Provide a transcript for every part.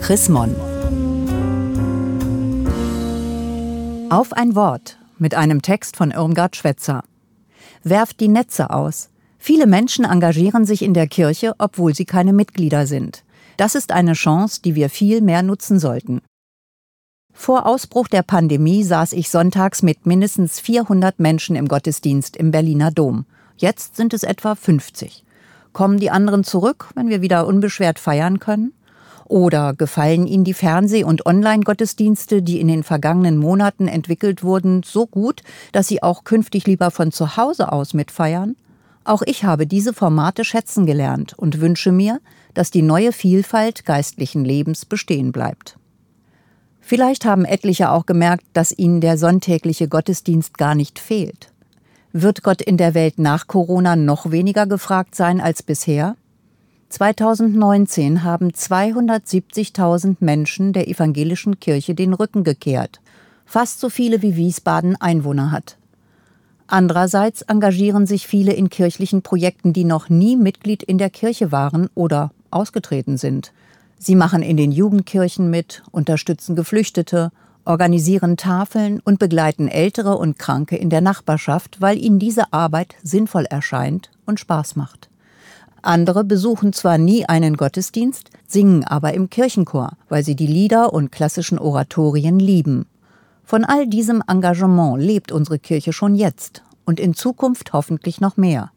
Chrismon. Auf ein Wort mit einem Text von Irmgard Schwetzer. Werft die Netze aus. Viele Menschen engagieren sich in der Kirche, obwohl sie keine Mitglieder sind. Das ist eine Chance, die wir viel mehr nutzen sollten. Vor Ausbruch der Pandemie saß ich sonntags mit mindestens 400 Menschen im Gottesdienst im Berliner Dom. Jetzt sind es etwa 50. Kommen die anderen zurück, wenn wir wieder unbeschwert feiern können? Oder gefallen Ihnen die Fernseh- und Online-Gottesdienste, die in den vergangenen Monaten entwickelt wurden, so gut, dass Sie auch künftig lieber von zu Hause aus mitfeiern? Auch ich habe diese Formate schätzen gelernt und wünsche mir, dass die neue Vielfalt geistlichen Lebens bestehen bleibt. Vielleicht haben etliche auch gemerkt, dass ihnen der sonntägliche Gottesdienst gar nicht fehlt. Wird Gott in der Welt nach Corona noch weniger gefragt sein als bisher? 2019 haben 270.000 Menschen der evangelischen Kirche den Rücken gekehrt, fast so viele wie Wiesbaden Einwohner hat. Andererseits engagieren sich viele in kirchlichen Projekten, die noch nie Mitglied in der Kirche waren oder ausgetreten sind. Sie machen in den Jugendkirchen mit, unterstützen Geflüchtete, organisieren Tafeln und begleiten Ältere und Kranke in der Nachbarschaft, weil ihnen diese Arbeit sinnvoll erscheint und Spaß macht. Andere besuchen zwar nie einen Gottesdienst, singen aber im Kirchenchor, weil sie die Lieder und klassischen Oratorien lieben. Von all diesem Engagement lebt unsere Kirche schon jetzt und in Zukunft hoffentlich noch mehr.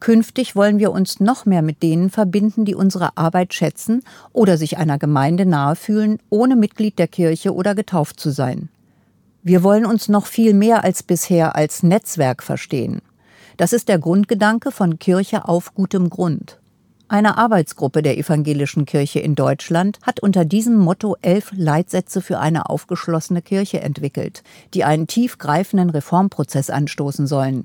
Künftig wollen wir uns noch mehr mit denen verbinden, die unsere Arbeit schätzen oder sich einer Gemeinde nahe fühlen, ohne Mitglied der Kirche oder getauft zu sein. Wir wollen uns noch viel mehr als bisher als Netzwerk verstehen. Das ist der Grundgedanke von Kirche auf gutem Grund. Eine Arbeitsgruppe der evangelischen Kirche in Deutschland hat unter diesem Motto elf Leitsätze für eine aufgeschlossene Kirche entwickelt, die einen tiefgreifenden Reformprozess anstoßen sollen.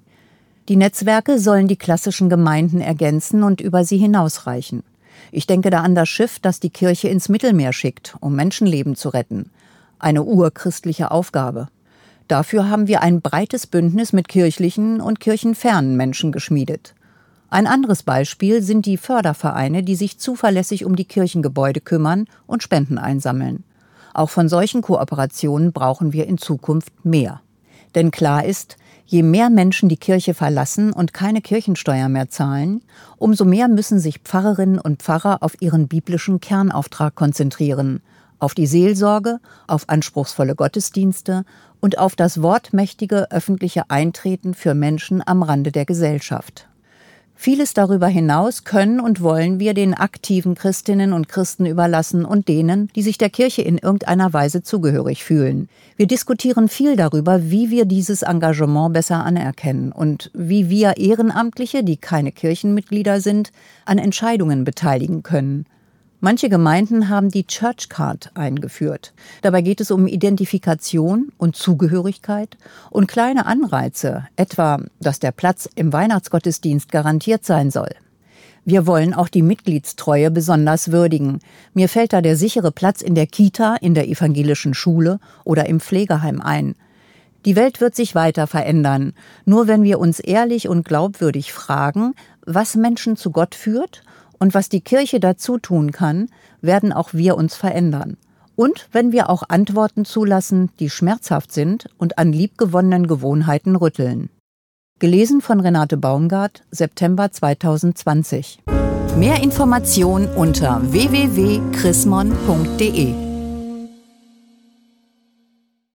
Die Netzwerke sollen die klassischen Gemeinden ergänzen und über sie hinausreichen. Ich denke da an das Schiff, das die Kirche ins Mittelmeer schickt, um Menschenleben zu retten. Eine urchristliche Aufgabe. Dafür haben wir ein breites Bündnis mit kirchlichen und kirchenfernen Menschen geschmiedet. Ein anderes Beispiel sind die Fördervereine, die sich zuverlässig um die Kirchengebäude kümmern und Spenden einsammeln. Auch von solchen Kooperationen brauchen wir in Zukunft mehr. Denn klar ist, Je mehr Menschen die Kirche verlassen und keine Kirchensteuer mehr zahlen, umso mehr müssen sich Pfarrerinnen und Pfarrer auf ihren biblischen Kernauftrag konzentrieren, auf die Seelsorge, auf anspruchsvolle Gottesdienste und auf das wortmächtige öffentliche Eintreten für Menschen am Rande der Gesellschaft. Vieles darüber hinaus können und wollen wir den aktiven Christinnen und Christen überlassen und denen, die sich der Kirche in irgendeiner Weise zugehörig fühlen. Wir diskutieren viel darüber, wie wir dieses Engagement besser anerkennen und wie wir Ehrenamtliche, die keine Kirchenmitglieder sind, an Entscheidungen beteiligen können. Manche Gemeinden haben die Church Card eingeführt. Dabei geht es um Identifikation und Zugehörigkeit und kleine Anreize, etwa, dass der Platz im Weihnachtsgottesdienst garantiert sein soll. Wir wollen auch die Mitgliedstreue besonders würdigen. Mir fällt da der sichere Platz in der Kita, in der evangelischen Schule oder im Pflegeheim ein. Die Welt wird sich weiter verändern, nur wenn wir uns ehrlich und glaubwürdig fragen, was Menschen zu Gott führt und was die Kirche dazu tun kann, werden auch wir uns verändern. Und wenn wir auch Antworten zulassen, die schmerzhaft sind und an liebgewonnenen Gewohnheiten rütteln. Gelesen von Renate Baumgart, September 2020. Mehr Informationen unter www.chrismon.de